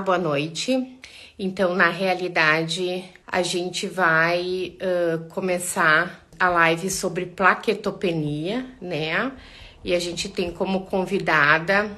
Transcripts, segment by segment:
Boa noite. Então, na realidade, a gente vai uh, começar a live sobre plaquetopenia, né? E a gente tem como convidada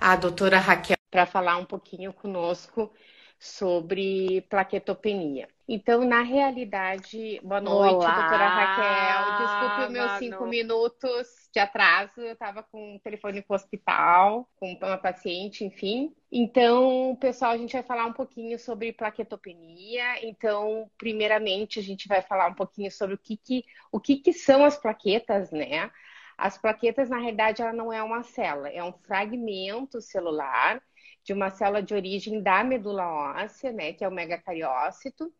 a doutora Raquel para falar um pouquinho conosco sobre plaquetopenia. Então, na realidade, boa noite, Olá, doutora Raquel. Desculpe os meus cinco noite. minutos de atraso. Eu estava com o telefone para o hospital, com uma paciente, enfim. Então, pessoal, a gente vai falar um pouquinho sobre plaquetopenia. Então, primeiramente, a gente vai falar um pouquinho sobre o que, que, o que, que são as plaquetas, né? As plaquetas, na realidade, ela não é uma célula, é um fragmento celular de uma célula de origem da medula óssea, né, que é o megacariócito.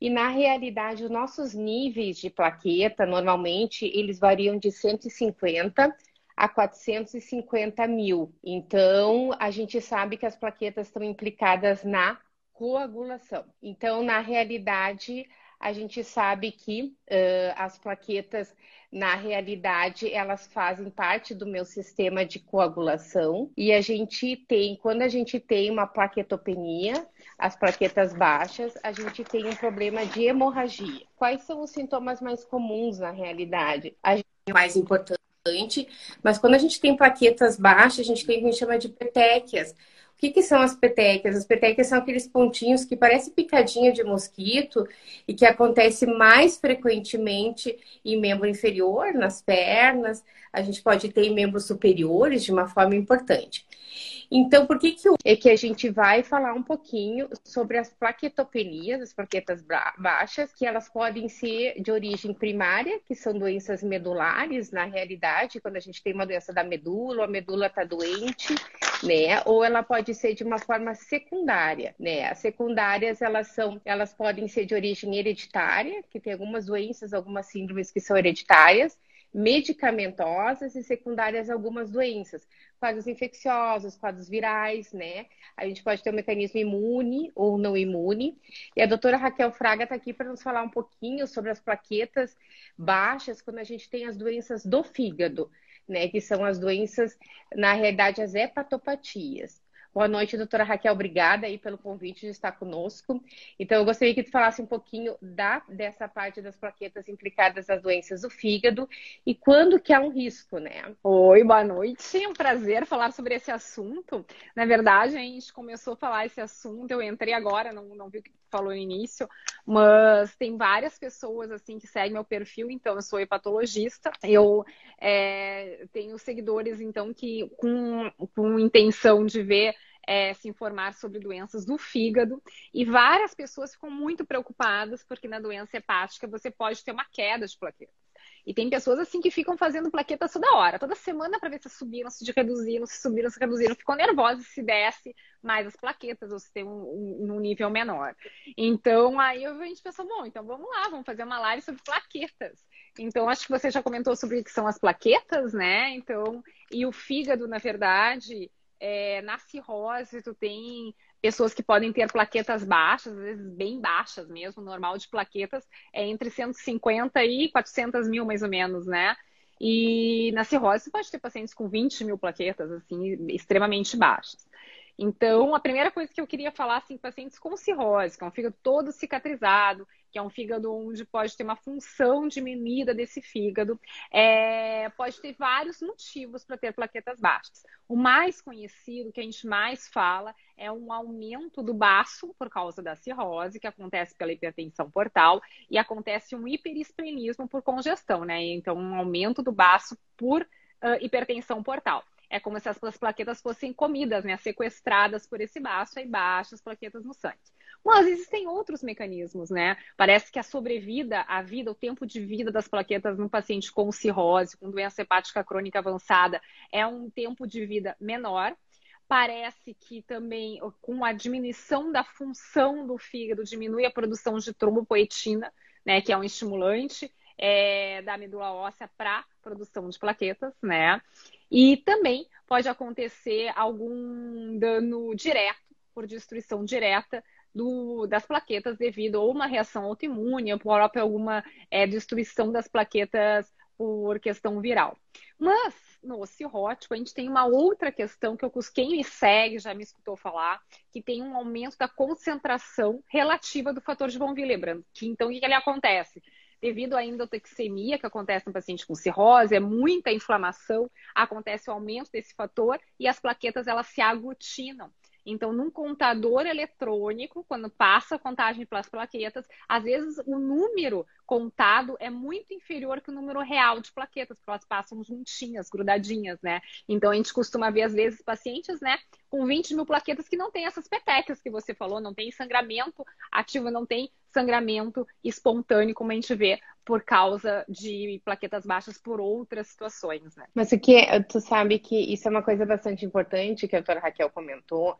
E na realidade, os nossos níveis de plaqueta, normalmente, eles variam de 150 a 450 mil. Então, a gente sabe que as plaquetas estão implicadas na coagulação. Então, na realidade, a gente sabe que uh, as plaquetas na realidade, elas fazem parte do meu sistema de coagulação e a gente tem, quando a gente tem uma plaquetopenia, as plaquetas baixas, a gente tem um problema de hemorragia. Quais são os sintomas mais comuns na realidade? A gente é mais importante, mas quando a gente tem plaquetas baixas, a gente tem o que a gente chama de petequias o que, que são as petecas? As petecas são aqueles pontinhos que parecem picadinha de mosquito e que acontece mais frequentemente em membro inferior, nas pernas. A gente pode ter em membros superiores de uma forma importante. Então, por que, que é que a gente vai falar um pouquinho sobre as plaquetopenias, as plaquetas baixas, que elas podem ser de origem primária, que são doenças medulares, na realidade, quando a gente tem uma doença da medula, a medula está doente, né? Ou ela pode ser de uma forma secundária, né? As secundárias, elas são, elas podem ser de origem hereditária, que tem algumas doenças, algumas síndromes que são hereditárias, medicamentosas e secundárias a algumas doenças, quadros infecciosos, quadros virais, né? A gente pode ter um mecanismo imune ou não imune. E a doutora Raquel Fraga está aqui para nos falar um pouquinho sobre as plaquetas baixas quando a gente tem as doenças do fígado, né? Que são as doenças, na realidade, as hepatopatias. Boa noite, doutora Raquel. Obrigada aí pelo convite de estar conosco. Então, eu gostaria que tu falasse um pouquinho da, dessa parte das plaquetas implicadas nas doenças do fígado e quando que há um risco, né? Oi, boa noite. É um prazer falar sobre esse assunto. Na verdade, a gente começou a falar esse assunto, eu entrei agora, não, não vi falou no início, mas tem várias pessoas assim que seguem meu perfil, então eu sou hepatologista, eu é, tenho seguidores, então, que com, com intenção de ver é, se informar sobre doenças do fígado. E várias pessoas ficam muito preocupadas porque na doença hepática você pode ter uma queda de plaquetas. E tem pessoas assim que ficam fazendo plaquetas toda hora, toda semana para ver se subiram, se reduziram, se subiram, se reduziram, ficam nervosas se desce mais as plaquetas ou se tem um, um, um nível menor. Então aí a gente pensa, bom, então vamos lá, vamos fazer uma live sobre plaquetas. Então acho que você já comentou sobre o que são as plaquetas, né? Então, e o fígado, na verdade, é, na cirrose, tu tem pessoas que podem ter plaquetas baixas, às vezes bem baixas mesmo, normal de plaquetas é entre 150 e 400 mil, mais ou menos, né? E na cirrose, você pode ter pacientes com 20 mil plaquetas, assim, extremamente baixas. Então, a primeira coisa que eu queria falar, assim, pacientes com cirrose, que é um fígado todo cicatrizado, que é um fígado onde pode ter uma função diminuída desse fígado, é, pode ter vários motivos para ter plaquetas baixas. O mais conhecido, que a gente mais fala, é um aumento do baço por causa da cirrose, que acontece pela hipertensão portal, e acontece um hiperesplenismo por congestão, né? Então, um aumento do baço por uh, hipertensão portal é como se as plaquetas fossem comidas, né? Sequestradas por esse baço e baixas plaquetas no sangue. Mas existem outros mecanismos, né? Parece que a sobrevida, a vida, o tempo de vida das plaquetas num paciente com cirrose, com doença hepática crônica avançada, é um tempo de vida menor. Parece que também, com a diminuição da função do fígado, diminui a produção de trombopoetina, né? Que é um estimulante é, da medula óssea para produção de plaquetas, né? E também pode acontecer algum dano direto por destruição direta do, das plaquetas devido a uma reação autoimune, ou própria alguma é, destruição das plaquetas por questão viral. Mas no cirrótico, a gente tem uma outra questão que eu, quem me segue já me escutou falar, que tem um aumento da concentração relativa do fator de von Willebrand. Que, então, o que, que ele acontece? Devido à endotoxemia que acontece no paciente com cirrose, é muita inflamação, acontece o aumento desse fator e as plaquetas elas se aglutinam. Então, num contador eletrônico, quando passa a contagem pelas plaquetas, às vezes o número contado é muito inferior que o número real de plaquetas, porque elas passam juntinhas, grudadinhas, né? Então, a gente costuma ver, às vezes, pacientes, né, com 20 mil plaquetas que não tem essas petecas que você falou, não tem sangramento ativo, não tem sangramento espontâneo, como a gente vê por causa de plaquetas baixas por outras situações, né? Mas o que é, tu sabe que isso é uma coisa bastante importante que a doutora Raquel comentou,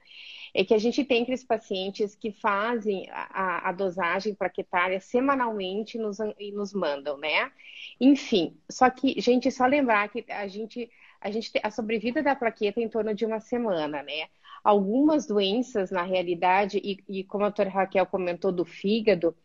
é que a gente tem aqueles pacientes que fazem a, a dosagem plaquetária semanalmente nos, e nos mandam, né? Enfim, só que, gente, só lembrar que a gente, a gente a sobrevida da plaqueta é em torno de uma semana, né? Algumas doenças, na realidade, e, e como a doutora Raquel comentou do fígado,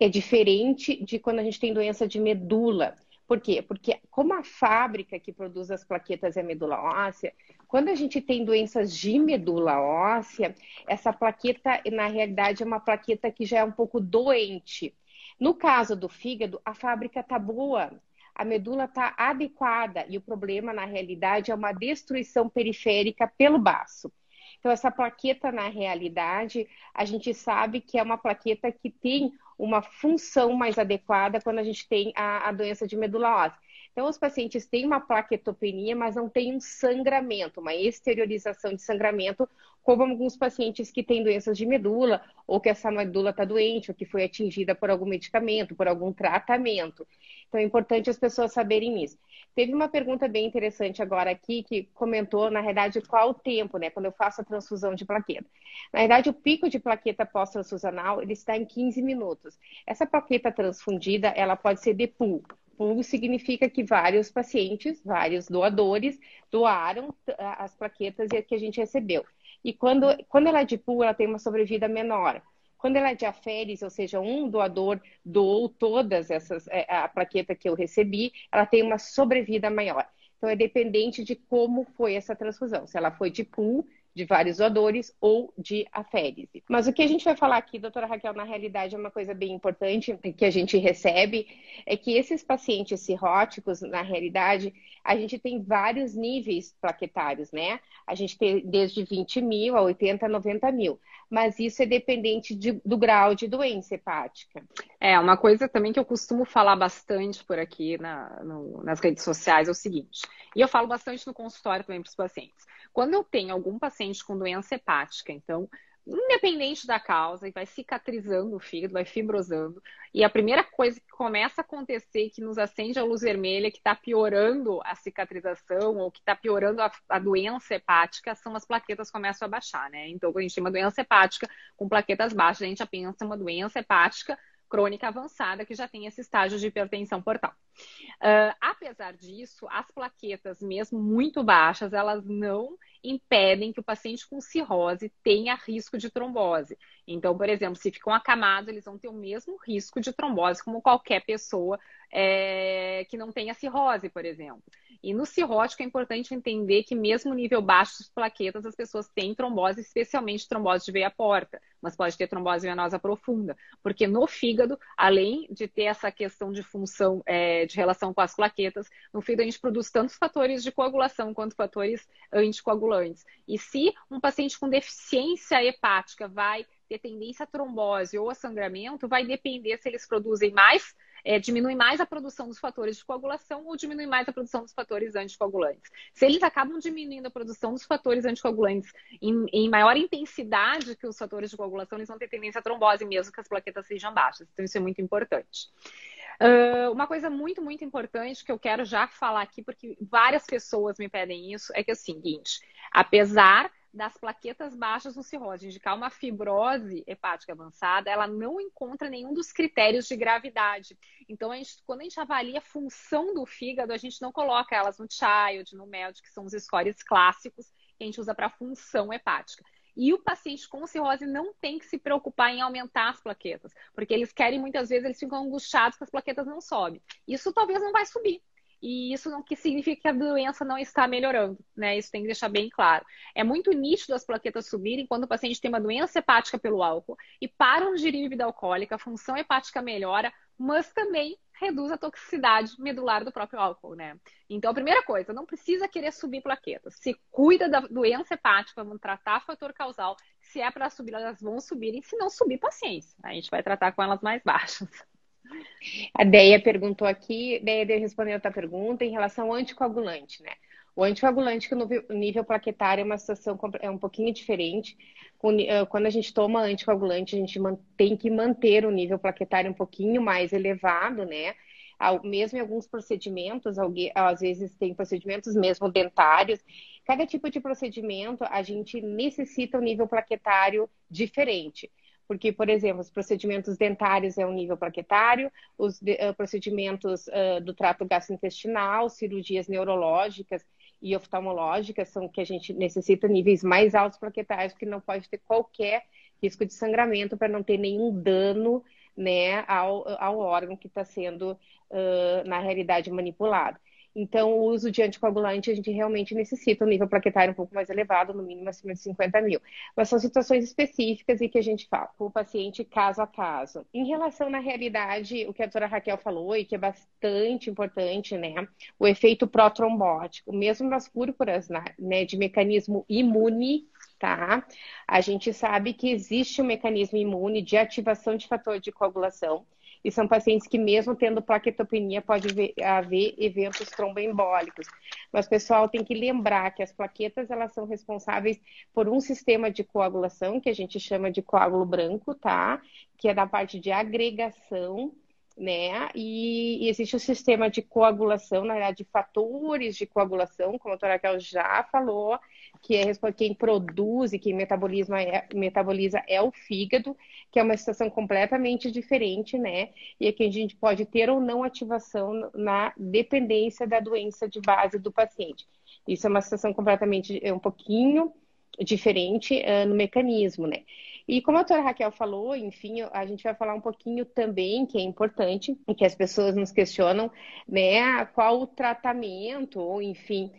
é diferente de quando a gente tem doença de medula. Por quê? Porque como a fábrica que produz as plaquetas é a medula óssea, quando a gente tem doenças de medula óssea, essa plaqueta, na realidade, é uma plaqueta que já é um pouco doente. No caso do fígado, a fábrica está boa, a medula está adequada e o problema, na realidade, é uma destruição periférica pelo baço. Então, essa plaqueta, na realidade, a gente sabe que é uma plaqueta que tem uma função mais adequada quando a gente tem a, a doença de medula óssea. Então, os pacientes têm uma plaquetopenia, mas não têm um sangramento, uma exteriorização de sangramento, como alguns pacientes que têm doenças de medula, ou que essa medula está doente, ou que foi atingida por algum medicamento, por algum tratamento. Então, é importante as pessoas saberem isso. Teve uma pergunta bem interessante agora aqui, que comentou, na verdade, qual o tempo, né, quando eu faço a transfusão de plaqueta. Na verdade, o pico de plaqueta pós-transfusional, ele está em 15 minutos. Essa plaqueta transfundida, ela pode ser de pool. Pool significa que vários pacientes, vários doadores, doaram as plaquetas que a gente recebeu. E quando, quando ela é de pool, ela tem uma sobrevida menor. Quando ela é de aferes, ou seja, um doador doou todas essas, é, a plaqueta que eu recebi, ela tem uma sobrevida maior. Então, é dependente de como foi essa transfusão. Se ela foi de pool, de vários doadores ou de aférese. Mas o que a gente vai falar aqui, doutora Raquel, na realidade é uma coisa bem importante que a gente recebe, é que esses pacientes cirróticos, na realidade, a gente tem vários níveis plaquetários, né? A gente tem desde 20 mil a 80, 90 mil. Mas isso é dependente de, do grau de doença hepática. É, uma coisa também que eu costumo falar bastante por aqui na, no, nas redes sociais é o seguinte, e eu falo bastante no consultório também para os pacientes. Quando eu tenho algum paciente com doença hepática, então, independente da causa, e vai cicatrizando o fígado, vai fibrosando, e a primeira coisa que começa a acontecer, que nos acende a luz vermelha, que está piorando a cicatrização ou que está piorando a, a, doença hepática, são as plaquetas começam a baixar, né? Então, quando a gente tem uma doença hepática com plaquetas baixas, a gente já pensa uma doença hepática crônica avançada que já tem esse estágio de hipertensão portal. Uh, apesar disso, as plaquetas, mesmo muito baixas, elas não impedem que o paciente com cirrose tenha risco de trombose. Então, por exemplo, se ficam acamados, eles vão ter o mesmo risco de trombose como qualquer pessoa é, que não tenha cirrose, por exemplo. E no cirrótico é importante entender que mesmo nível baixo de plaquetas, as pessoas têm trombose, especialmente trombose de veia porta, mas pode ter trombose venosa profunda, porque no fígado, além de ter essa questão de função é, de relação com as plaquetas, no fígado a gente produz tantos fatores de coagulação quanto fatores anticoagulantes. E se um paciente com deficiência hepática vai ter tendência a trombose ou a sangramento, vai depender se eles produzem mais é, diminui mais a produção dos fatores de coagulação ou diminui mais a produção dos fatores anticoagulantes. Se eles acabam diminuindo a produção dos fatores anticoagulantes em, em maior intensidade que os fatores de coagulação, eles vão ter tendência à trombose mesmo que as plaquetas sejam baixas. Então, isso é muito importante. Uh, uma coisa muito, muito importante que eu quero já falar aqui, porque várias pessoas me pedem isso, é que é o seguinte: apesar das plaquetas baixas no cirrose, indicar uma fibrose hepática avançada, ela não encontra nenhum dos critérios de gravidade. Então, a gente, quando a gente avalia a função do fígado, a gente não coloca elas no child, no MELD, que são os scores clássicos que a gente usa para função hepática. E o paciente com cirrose não tem que se preocupar em aumentar as plaquetas, porque eles querem muitas vezes, eles ficam angustiados que as plaquetas não sobem. Isso talvez não vai subir. E isso não que significa que a doença não está melhorando, né? Isso tem que deixar bem claro. É muito nítido as plaquetas subirem quando o paciente tem uma doença hepática pelo álcool e para um ingerir bebida alcoólica, a função hepática melhora, mas também reduz a toxicidade medular do próprio álcool, né? Então, a primeira coisa, não precisa querer subir plaquetas. Se cuida da doença hepática, vamos tratar fator causal. Se é para subir, elas vão subir. E se não subir, paciência. A gente vai tratar com elas mais baixas. A Deia perguntou aqui, Deia respondeu outra pergunta em relação ao anticoagulante, né? O anticoagulante que no nível plaquetário é uma situação é um pouquinho diferente. Quando a gente toma anticoagulante, a gente tem que manter o nível plaquetário um pouquinho mais elevado, né? Mesmo em alguns procedimentos, às vezes tem procedimentos mesmo dentários. Cada tipo de procedimento, a gente necessita um nível plaquetário diferente porque, por exemplo, os procedimentos dentários é um nível plaquetário, os de, uh, procedimentos uh, do trato gastrointestinal, cirurgias neurológicas e oftalmológicas são que a gente necessita níveis mais altos plaquetários, porque não pode ter qualquer risco de sangramento para não ter nenhum dano né, ao, ao órgão que está sendo, uh, na realidade, manipulado. Então, o uso de anticoagulante, a gente realmente necessita um nível plaquetário um pouco mais elevado, no mínimo acima de 50 mil. Mas são situações específicas e que a gente fala com o paciente caso a caso. Em relação, na realidade, o que a doutora Raquel falou e que é bastante importante, né? O efeito protrombótico. Mesmo nas púrpuras, né, de mecanismo imune, tá? A gente sabe que existe um mecanismo imune de ativação de fator de coagulação e são pacientes que, mesmo tendo plaquetopenia, pode haver eventos tromboembólicos. Mas, pessoal, tem que lembrar que as plaquetas elas são responsáveis por um sistema de coagulação, que a gente chama de coágulo branco, tá? Que é da parte de agregação né? E, existe o sistema de coagulação, na verdade, de fatores de coagulação, como a Raquel já falou, que é quem produz e quem metaboliza é, metaboliza é o fígado, que é uma situação completamente diferente, né? E aqui a gente pode ter ou não ativação na dependência da doença de base do paciente. Isso é uma situação completamente, é um pouquinho diferente uh, no mecanismo, né? E como a doutora Raquel falou, enfim, a gente vai falar um pouquinho também, que é importante, e que as pessoas nos questionam, né, qual o tratamento, ou enfim.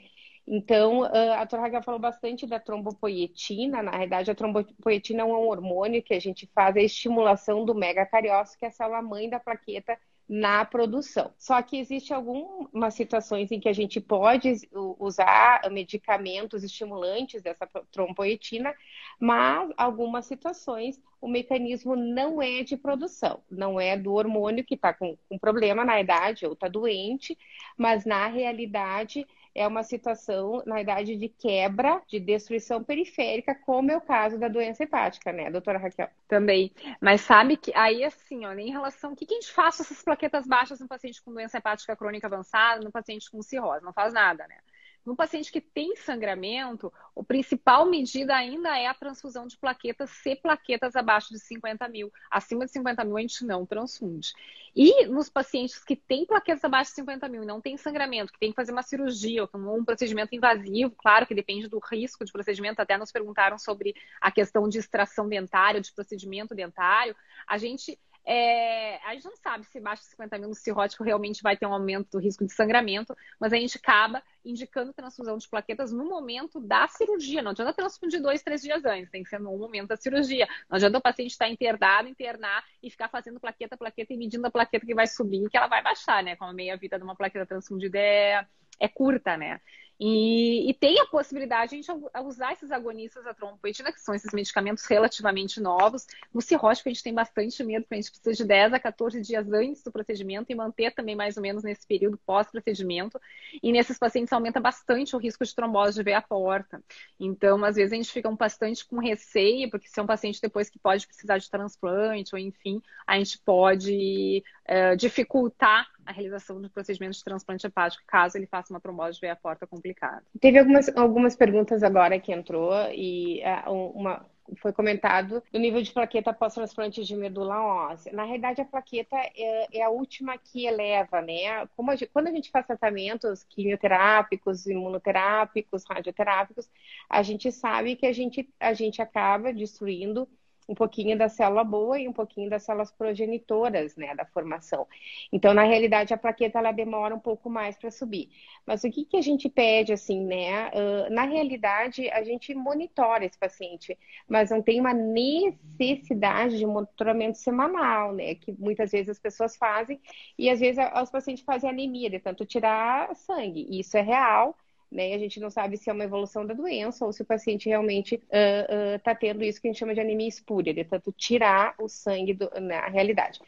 Então, a doutora Raquel falou bastante da trombopoietina. Na verdade, a trombopoietina é um hormônio que a gente faz a estimulação do megacariócito, que é a célula-mãe da plaqueta na produção. Só que existe algumas situações em que a gente pode usar medicamentos estimulantes dessa tromboetina, mas algumas situações o mecanismo não é de produção, não é do hormônio que está com, com problema na idade ou está doente, mas na realidade é uma situação, na idade, de quebra, de destruição periférica, como é o caso da doença hepática, né, doutora Raquel? Também. Mas sabe que aí, assim, ó, em relação. O que, que a gente faz com essas plaquetas baixas no paciente com doença hepática crônica avançada, no paciente com cirrose? Não faz nada, né? No paciente que tem sangramento, a principal medida ainda é a transfusão de plaquetas, se plaquetas abaixo de 50 mil. Acima de 50 mil, a gente não transfunde. E nos pacientes que têm plaquetas abaixo de 50 mil e não tem sangramento, que tem que fazer uma cirurgia ou um procedimento invasivo, claro que depende do risco de procedimento, até nos perguntaram sobre a questão de extração dentária, de procedimento dentário, a gente é, a gente não sabe se baixo de 50 mil no cirrótico realmente vai ter um aumento do risco de sangramento, mas a gente acaba indicando transfusão de plaquetas no momento da cirurgia. Não adianta transfundir dois, três dias antes, tem que ser no momento da cirurgia. Não adianta o paciente estar internado, internar e ficar fazendo plaqueta, plaqueta e medindo a plaqueta que vai subir, que ela vai baixar, né? Como a meia-vida de uma plaqueta transfundida é, é curta, né? E, e, tem a possibilidade de a gente usar esses agonistas da trombopoetina, que são esses medicamentos relativamente novos. No cirrótico, a gente tem bastante medo, porque a gente precisa de 10 a 14 dias antes do procedimento e manter também mais ou menos nesse período pós-procedimento. E nesses pacientes aumenta bastante o risco de trombose de veia porta. Então, às vezes, a gente fica bastante com receio, porque se é um paciente depois que pode precisar de transplante, ou enfim, a gente pode é, dificultar a realização do procedimento de transplante hepático, caso ele faça uma trombose de veia porta complicada. Teve algumas, algumas perguntas agora que entrou e uh, uma, foi comentado do nível de plaqueta pós-transplante de medula óssea. Na realidade, a plaqueta é, é a última que eleva, né? A gente, quando a gente faz tratamentos quimioterápicos, imunoterápicos, radioterápicos, a gente sabe que a gente, a gente acaba destruindo um pouquinho da célula boa e um pouquinho das células progenitoras, né, da formação. Então, na realidade, a plaqueta ela demora um pouco mais para subir. Mas o que, que a gente pede, assim, né? Uh, na realidade, a gente monitora esse paciente, mas não tem uma necessidade de monitoramento semanal, né? Que muitas vezes as pessoas fazem e às vezes os pacientes fazem anemia, de tanto tirar sangue. Isso é real né? A gente não sabe se é uma evolução da doença ou se o paciente realmente está uh, uh, tendo isso que a gente chama de anemia espúria, de tanto tirar o sangue do, na realidade.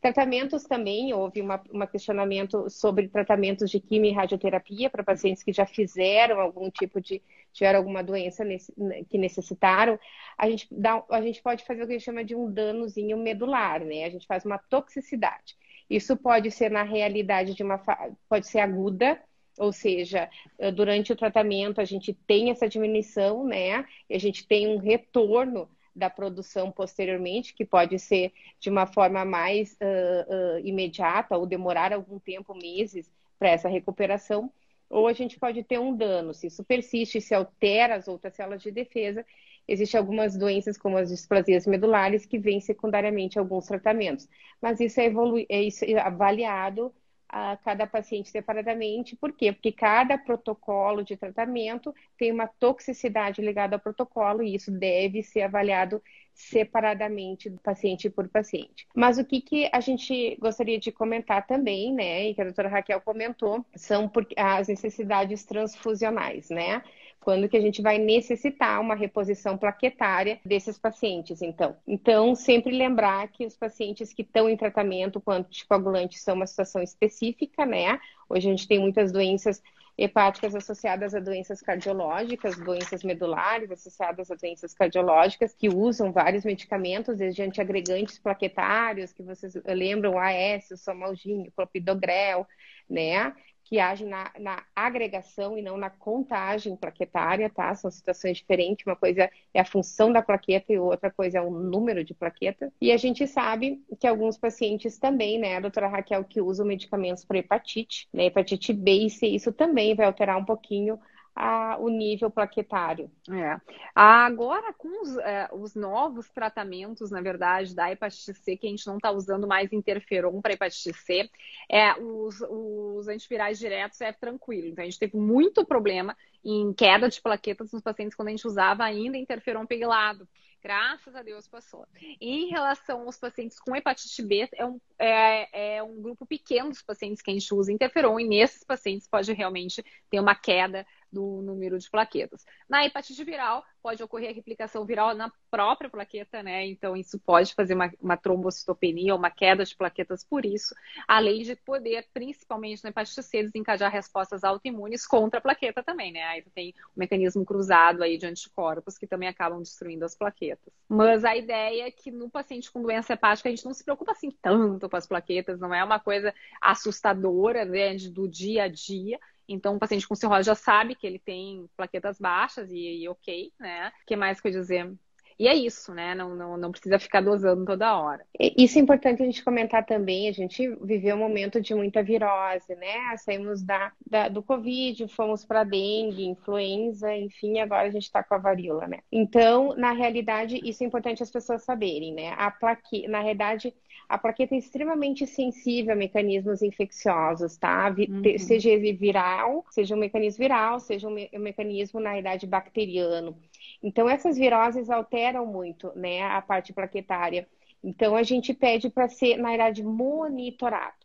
Tratamentos também, houve um questionamento sobre tratamentos de quimio e radioterapia para pacientes que já fizeram algum tipo de, tiveram alguma doença nesse, né, que necessitaram. A gente, dá, a gente pode fazer o que a gente chama de um danozinho medular, né? A gente faz uma toxicidade. Isso pode ser na realidade de uma, pode ser aguda, ou seja, eh, durante o tratamento a gente tem essa diminuição, né? E a gente tem um retorno da produção posteriormente, que pode ser de uma forma mais uh, uh, imediata ou demorar algum tempo, meses, para essa recuperação, ou a gente pode ter um dano. Se isso persiste, se altera as outras células de defesa, existem algumas doenças, como as displasias medulares, que vêm secundariamente alguns tratamentos. Mas isso é, é, isso é avaliado a cada paciente separadamente. Por quê? Porque cada protocolo de tratamento tem uma toxicidade ligada ao protocolo e isso deve ser avaliado separadamente, paciente por paciente. Mas o que, que a gente gostaria de comentar também, né, e que a doutora Raquel comentou, são as necessidades transfusionais, né? Quando que a gente vai necessitar uma reposição plaquetária desses pacientes, então. Então, sempre lembrar que os pacientes que estão em tratamento com anticoagulantes são uma situação específica, né? Hoje a gente tem muitas doenças hepáticas associadas a doenças cardiológicas, doenças medulares associadas a doenças cardiológicas, que usam vários medicamentos, desde antiagregantes plaquetários, que vocês lembram, o AS, o somalgine, o clopidogrel, né? Que agem na, na, agregação e não na contagem plaquetária, tá? São situações diferentes. Uma coisa é a função da plaqueta e outra coisa é o número de plaqueta. E a gente sabe que alguns pacientes também, né, a doutora Raquel, que usam medicamentos para hepatite, né, hepatite B e C, isso também vai alterar um pouquinho a, o nível plaquetário. É. Agora, com os, é, os, novos tratamentos, na verdade, da hepatite C, que a gente não está usando mais interferon para hepatite C, é, os, os antivirais diretos é tranquilo. Então, a gente teve muito problema em queda de plaquetas nos pacientes quando a gente usava ainda interferon pegilado. Graças a Deus passou. Em relação aos pacientes com hepatite B, é um, é, é um grupo pequeno dos pacientes que a gente usa interferon, e nesses pacientes pode realmente ter uma queda do número de plaquetas. Na hepatite viral, pode ocorrer a replicação viral na própria plaqueta, né? Então, isso pode fazer uma, uma trombocitopenia, uma queda de plaquetas por isso, além de poder, principalmente na hepatite C, desencadear respostas autoimunes contra a plaqueta também, né? Aí tem um mecanismo cruzado aí de anticorpos que também acabam destruindo as plaquetas. Mas a ideia é que no paciente com doença hepática a gente não se preocupa assim tanto com as plaquetas, não é uma coisa assustadora, né, do dia a dia, então, o paciente com cirrose já sabe que ele tem plaquetas baixas e, e ok, né? O que mais que eu dizer? E é isso, né? Não, não, não precisa ficar dosando toda hora. Isso é importante a gente comentar também. A gente viveu um momento de muita virose, né? Saímos da, da do Covid, fomos para dengue, influenza, enfim, agora a gente está com a varíola, né? Então, na realidade, isso é importante as pessoas saberem, né? A plaque... Na realidade, a plaqueta é extremamente sensível a mecanismos infecciosos, tá? Uhum. Seja ele viral, seja um mecanismo viral, seja um, me um mecanismo, na realidade, bacteriano. Então, essas viroses alteram muito né, a parte plaquetária. Então, a gente pede para ser, na verdade, monitorado.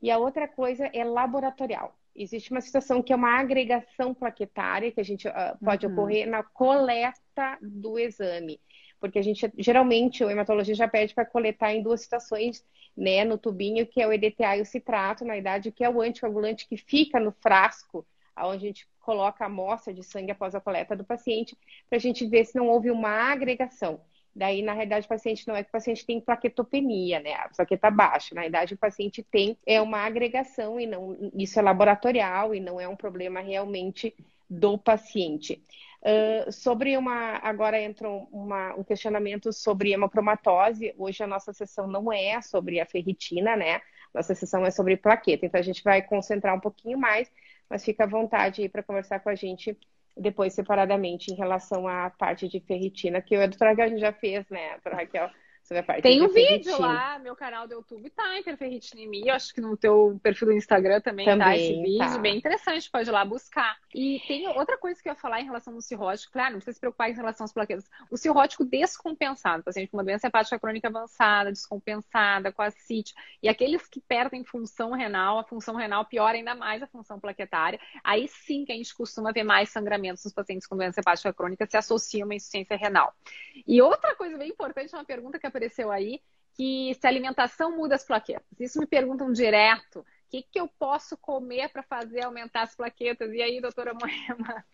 E a outra coisa é laboratorial. Existe uma situação que é uma agregação plaquetária, que a gente uh, pode uhum. ocorrer na coleta do exame. Porque a gente, geralmente, o hematologista já pede para coletar em duas situações, né, no tubinho, que é o EDTA e o citrato, na idade, que é o anticoagulante que fica no frasco onde a gente coloca a amostra de sangue após a coleta do paciente, para a gente ver se não houve uma agregação. Daí, na realidade, o paciente não é que o paciente tem plaquetopenia, né? A plaqueta baixa. Na realidade, o paciente tem é uma agregação e não isso é laboratorial e não é um problema realmente do paciente. Uh, sobre uma. Agora entra uma, um questionamento sobre hemocromatose. Hoje a nossa sessão não é sobre a ferritina, né? Nossa sessão é sobre plaqueta. Então a gente vai concentrar um pouquinho mais mas fica à vontade aí para conversar com a gente depois separadamente em relação à parte de ferritina, que a doutora Raquel já fez, né, doutora Raquel? Sobre a parte Tem um vídeo lá, meu canal do YouTube tá, hiperferritinemia. Acho que no teu perfil do Instagram também, também tá esse vídeo. Tá. Bem interessante, pode ir lá buscar. E tem outra coisa que eu ia falar em relação ao cirrótico. Claro, não precisa se preocupar em relação às plaquetas. O cirrótico descompensado, paciente com uma doença hepática crônica avançada, descompensada, com acite. E aqueles que perdem função renal, a função renal piora ainda mais a função plaquetária. Aí sim que a gente costuma ver mais sangramentos nos pacientes com doença hepática crônica se associa a uma insuficiência renal. E outra coisa bem importante, uma pergunta que apareceu aí, que se a alimentação muda as plaquetas. Isso me perguntam direto. O que, que eu posso comer para fazer aumentar as plaquetas? E aí, doutora Moema?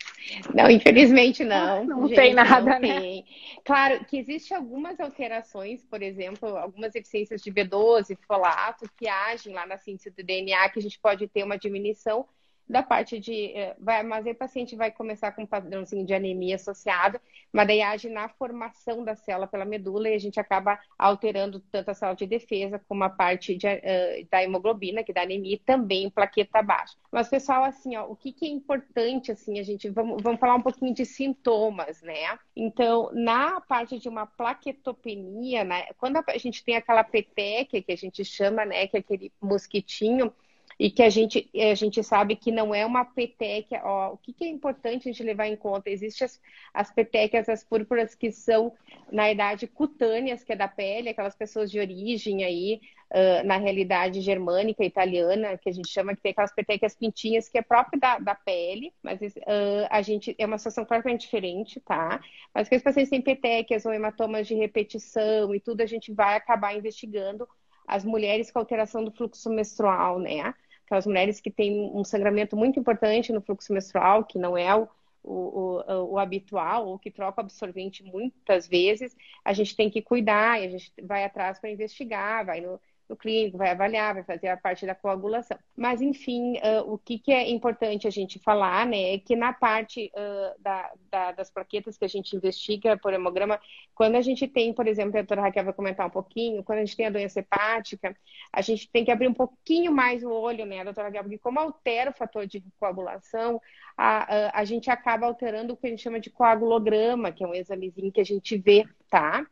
Não, infelizmente não. Não gente, tem nada, não né? Tem. Claro que existem algumas alterações, por exemplo, algumas deficiências de B12, folato, que agem lá na síntese do DNA, que a gente pode ter uma diminuição da parte de. Eh, vai, mas o paciente vai começar com um padrãozinho de anemia associado, mas daí age na formação da célula pela medula e a gente acaba alterando tanto a célula de defesa como a parte de, uh, da hemoglobina, que dá anemia, e também plaqueta baixa. Mas, pessoal, assim, ó, o que, que é importante, assim, a gente. Vamos, vamos falar um pouquinho de sintomas, né? Então, na parte de uma plaquetopenia, né, quando a gente tem aquela peteca que a gente chama, né, que é aquele mosquitinho e que a gente, a gente sabe que não é uma peteca. Ó, o que, que é importante a gente levar em conta? Existem as, as as púrpuras que são na idade cutâneas, que é da pele, aquelas pessoas de origem aí, uh, na realidade germânica, italiana, que a gente chama que tem aquelas petecas pintinhas, que é própria da, da pele, mas uh, a gente é uma situação completamente diferente, tá? Mas que os pacientes têm petecas ou hematomas de repetição e tudo, a gente vai acabar investigando as mulheres com alteração do fluxo menstrual, né? Aquelas mulheres que têm um sangramento muito importante no fluxo menstrual, que não é o, o, o, o, habitual, ou que troca absorvente muitas vezes, a gente tem que cuidar e a gente vai atrás para investigar, vai no, no clínico, vai avaliar, vai fazer a parte da coagulação. Mas, enfim, uh, o que, que, é importante a gente falar, né, é que na parte uh, da, da, das plaquetas que a gente investiga por hemograma, quando a gente tem, por exemplo, a doutora Raquel vai comentar um pouquinho, quando a gente tem a doença hepática, a gente tem que abrir um pouquinho mais o olho, né, doutora Raquel, porque como altera o fator de coagulação, a, a, a gente acaba alterando o que a gente chama de coagulograma, que é um examezinho que a gente vê, tá?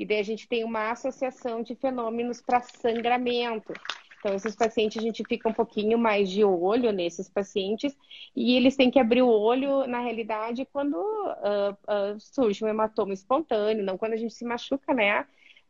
E daí a gente tem uma associação de fenômenos para sangramento. Então, esses pacientes, a gente fica um pouquinho mais de olho nesses pacientes e eles têm que abrir o olho, na realidade, quando uh, uh, surge um hematoma espontâneo, não quando a gente se machuca, né?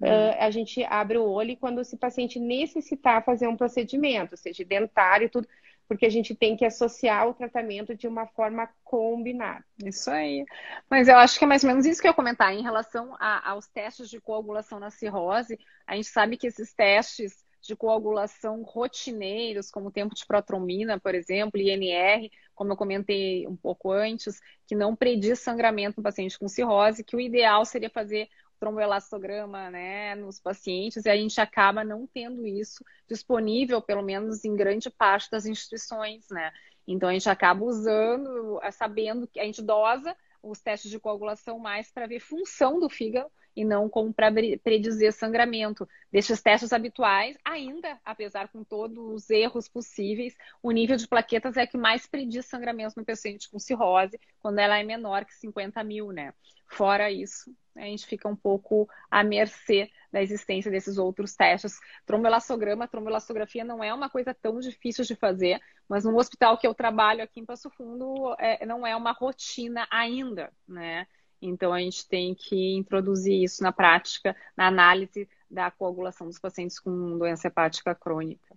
Uh, a gente abre o olho quando esse paciente necessitar fazer um procedimento, seja dentário e tudo, porque a gente tem que associar o tratamento de uma forma combinada. Isso aí. Mas eu acho que é mais ou menos isso que eu ia comentar. Em relação a, aos testes de coagulação na cirrose, a gente sabe que esses testes de coagulação rotineiros, como tempo de protromina, por exemplo, INR, como eu comentei um pouco antes, que não prediz sangramento no paciente com cirrose, que o ideal seria fazer tromboelastograma né, nos pacientes, e a gente acaba não tendo isso disponível, pelo menos em grande parte das instituições, né? Então a gente acaba usando, sabendo que a gente dosa os testes de coagulação mais para ver função do fígado e não como para predizer sangramento. Destes testes habituais, ainda, apesar com todos os erros possíveis, o nível de plaquetas é que mais prediz sangramento no paciente com cirrose, quando ela é menor que 50 mil, né? Fora isso, a gente fica um pouco à mercê da existência desses outros testes. Tromboelastograma, tromboelastografia não é uma coisa tão difícil de fazer, mas no hospital que eu trabalho aqui em Passo Fundo, é, não é uma rotina ainda, né? Então, a gente tem que introduzir isso na prática, na análise da coagulação dos pacientes com doença hepática crônica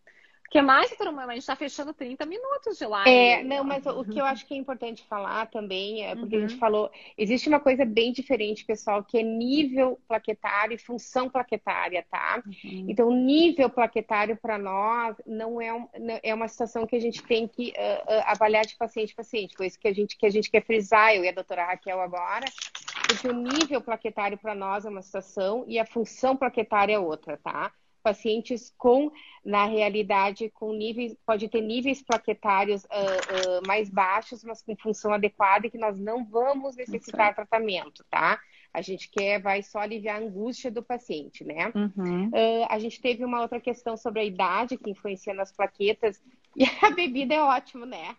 que mais, doutora A gente está fechando 30 minutos de live. É, não, mas o, que eu acho que é importante falar também é porque uhum. a gente uhum. falou, existe uma coisa bem diferente, pessoal, que é nível plaquetário e função plaquetária, tá? Uhum. Então, nível plaquetário para nós não é, um, é uma situação que a gente tem que uh, uh, avaliar de paciente a paciente. Foi isso que a gente, que a gente quer frisar, eu e a doutora Raquel agora, porque o nível plaquetário para nós é uma situação e a função plaquetária é outra, tá? pacientes com, na realidade, com níveis, pode ter níveis plaquetários uh, uh, mais baixos, mas com função adequada e que nós não vamos necessitar tratamento, tá? A gente quer, vai só aliviar a angústia do paciente, né? Uhum. Uh, a gente teve uma outra questão sobre a idade que influencia nas plaquetas e a bebida é ótimo, né?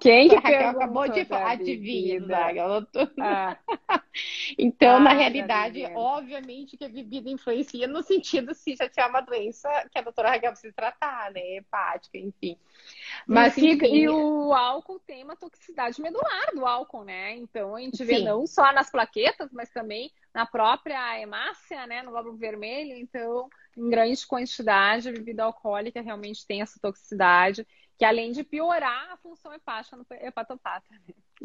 Quem que acabou de falar? Adivinha, ah. Então, ah, na realidade, obviamente que a bebida influencia no sentido se já tinha uma doença que a doutora Raquel precisa tratar, né? Hepática, enfim. Mas e, enfim... e o álcool tem uma toxicidade medular do álcool, né? Então a gente vê Sim. não só nas plaquetas, mas também na própria hemácia, né? No glóbulo vermelho. Então, em grande quantidade, a bebida alcoólica realmente tem essa toxicidade que além de piorar a função hepática no hepatopata.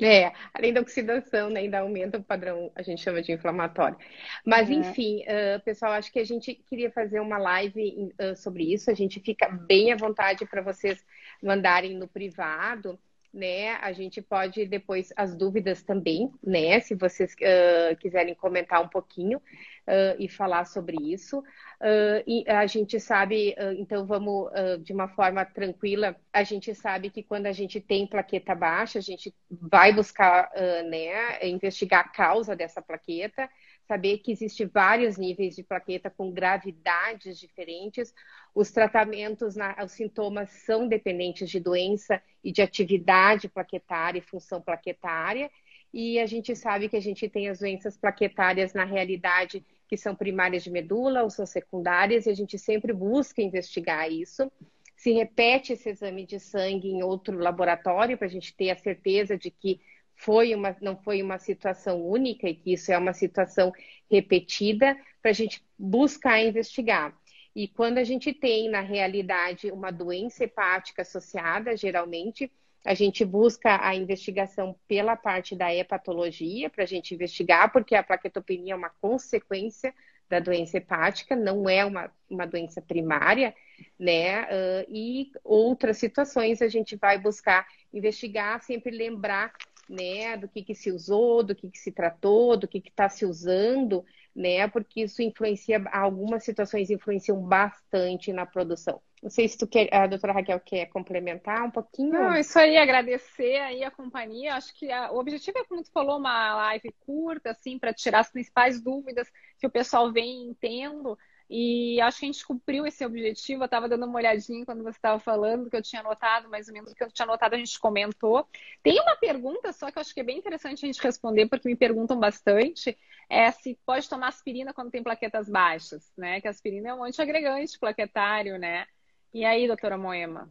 É, além da oxidação, né, ainda aumenta o padrão, a gente chama de inflamatório. Mas, é. enfim, uh, pessoal, acho que a gente queria fazer uma live uh, sobre isso. A gente fica bem à vontade para vocês mandarem no privado, né? A gente pode depois as dúvidas também, né? Se vocês uh, quiserem comentar um pouquinho uh, e falar sobre isso. Uh, e a gente sabe, então vamos de uma forma tranquila, a gente sabe que quando a gente tem plaqueta baixa, a gente vai buscar né, investigar a causa dessa plaqueta, saber que existe vários níveis de plaqueta com gravidades diferentes. Os tratamentos, os sintomas são dependentes de doença e de atividade plaquetária e função plaquetária. E a gente sabe que a gente tem as doenças plaquetárias na realidade que são primárias de medula ou são secundárias, e a gente sempre busca investigar isso. Se repete esse exame de sangue em outro laboratório para a gente ter a certeza de que foi uma, não foi uma situação única e que isso é uma situação repetida, para a gente buscar investigar. E quando a gente tem, na realidade, uma doença hepática associada, geralmente, a gente busca a investigação pela parte da hepatologia, para a gente investigar, porque a plaquetopenia é uma consequência da doença hepática, não é uma, uma doença primária, né? Uh, e outras situações a gente vai buscar investigar, sempre lembrar né, do que, que se usou, do que, que se tratou, do que está se usando, né? Porque isso influencia, algumas situações influenciam bastante na produção. Não sei se tu quer, a doutora Raquel quer complementar um pouquinho. Não, isso aí, agradecer aí a companhia. Acho que a, o objetivo é, como tu falou, uma live curta, assim, para tirar as principais dúvidas que o pessoal vem tendo. E acho que a gente cumpriu esse objetivo. Eu estava dando uma olhadinha quando você estava falando, que eu tinha anotado, mais ou menos o que eu tinha anotado, a gente comentou. Tem uma pergunta só que eu acho que é bem interessante a gente responder, porque me perguntam bastante, é se pode tomar aspirina quando tem plaquetas baixas, né? Que aspirina é um antiagregante plaquetário, né? E aí, doutora Moema?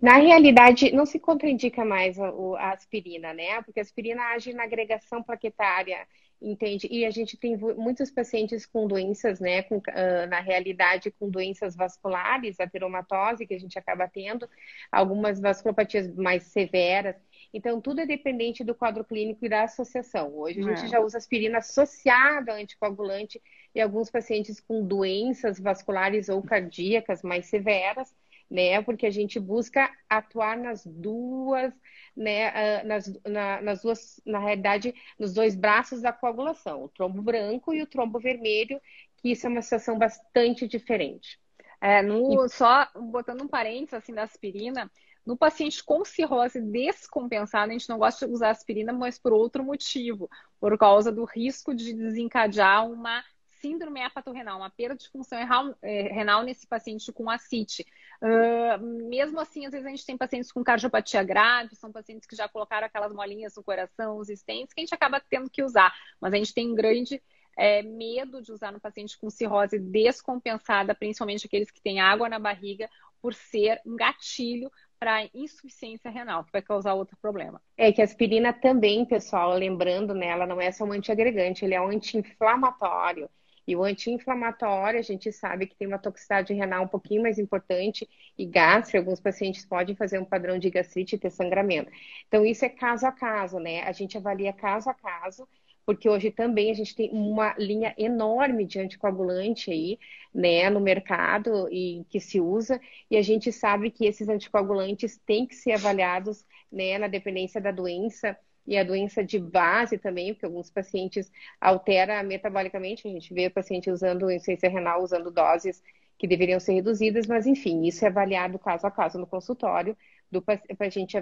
Na realidade, não se contraindica mais a, a aspirina, né? Porque a aspirina age na agregação plaquetária Entende? E a gente tem muitos pacientes com doenças, né, com, uh, na realidade com doenças vasculares, a teromatose que a gente acaba tendo, algumas vasculopatias mais severas. Então, tudo é dependente do quadro clínico e da associação. Hoje a gente é. já usa aspirina associada a anticoagulante e alguns pacientes com doenças vasculares ou cardíacas mais severas, né? Porque a gente busca atuar nas duas né, ah, nas, na, nas duas, na realidade, nos dois braços da coagulação, o trombo branco e o trombo vermelho, que isso é uma situação bastante diferente. É, no, só botando um parênteses assim da aspirina, no paciente com cirrose descompensada, a gente não gosta de usar aspirina, mas por outro motivo, por causa do risco de desencadear uma síndrome hepatorrenal, uma perda de função é, renal nesse paciente com ascite. Uh, mesmo assim, às vezes a gente tem pacientes com cardiopatia grave, são pacientes que já colocaram aquelas molinhas no coração, os stents, que a gente acaba tendo que usar. Mas a gente tem um grande é, medo de usar no paciente com cirrose descompensada, principalmente aqueles que têm água na barriga, por ser um gatilho para insuficiência renal, que vai causar outro problema. É que a aspirina também, pessoal, lembrando, né, ela não é só um antiagregante, ele é um anti-inflamatório. E o anti-inflamatório, a gente sabe que tem uma toxicidade renal um pouquinho mais importante e gastro, alguns pacientes podem fazer um padrão de gastrite e ter sangramento. Então, isso é caso a caso, né? A gente avalia caso a caso, porque hoje também a gente tem uma linha enorme de anticoagulante aí, né, no mercado e que se usa, e a gente sabe que esses anticoagulantes têm que ser avaliados, né, na dependência da doença e a doença de base também, porque alguns pacientes altera metabolicamente, a gente vê o paciente usando insuficiência renal, usando doses que deveriam ser reduzidas, mas enfim, isso é avaliado caso a caso no consultório, para a gente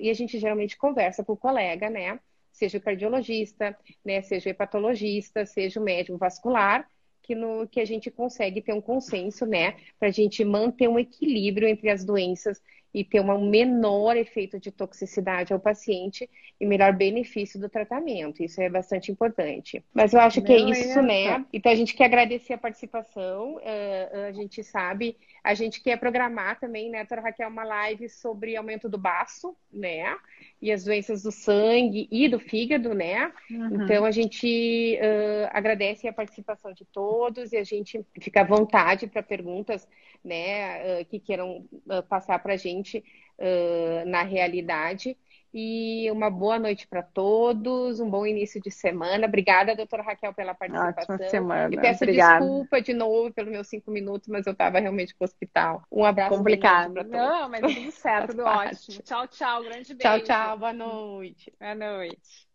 e a gente geralmente conversa com o colega, né? Seja o cardiologista, né? Seja o hepatologista, seja o médico vascular, que, no, que a gente consegue ter um consenso, né? Para a gente manter um equilíbrio entre as doenças e ter um menor efeito de toxicidade ao paciente e melhor benefício do tratamento. Isso é bastante importante. Mas eu acho que é isso, né? Então a gente quer agradecer a participação. Uh, a gente sabe, a gente quer programar também, né, doutora Raquel, uma live sobre aumento do baço, né? E as doenças do sangue e do fígado, né? Uhum. Então a gente uh, agradece a participação de todos e a gente fica à vontade para perguntas, né, uh, que queiram passar para a gente na realidade. E uma boa noite para todos, um bom início de semana. Obrigada, doutora Raquel, pela participação. Ótima semana. E peço Obrigada. desculpa de novo pelos meus cinco minutos, mas eu estava realmente com o hospital. Um abraço complicado para todos. Não, mas tudo certo, tudo ótimo. Tchau, tchau. Grande beijo. Tchau, tchau. Boa noite. Boa noite.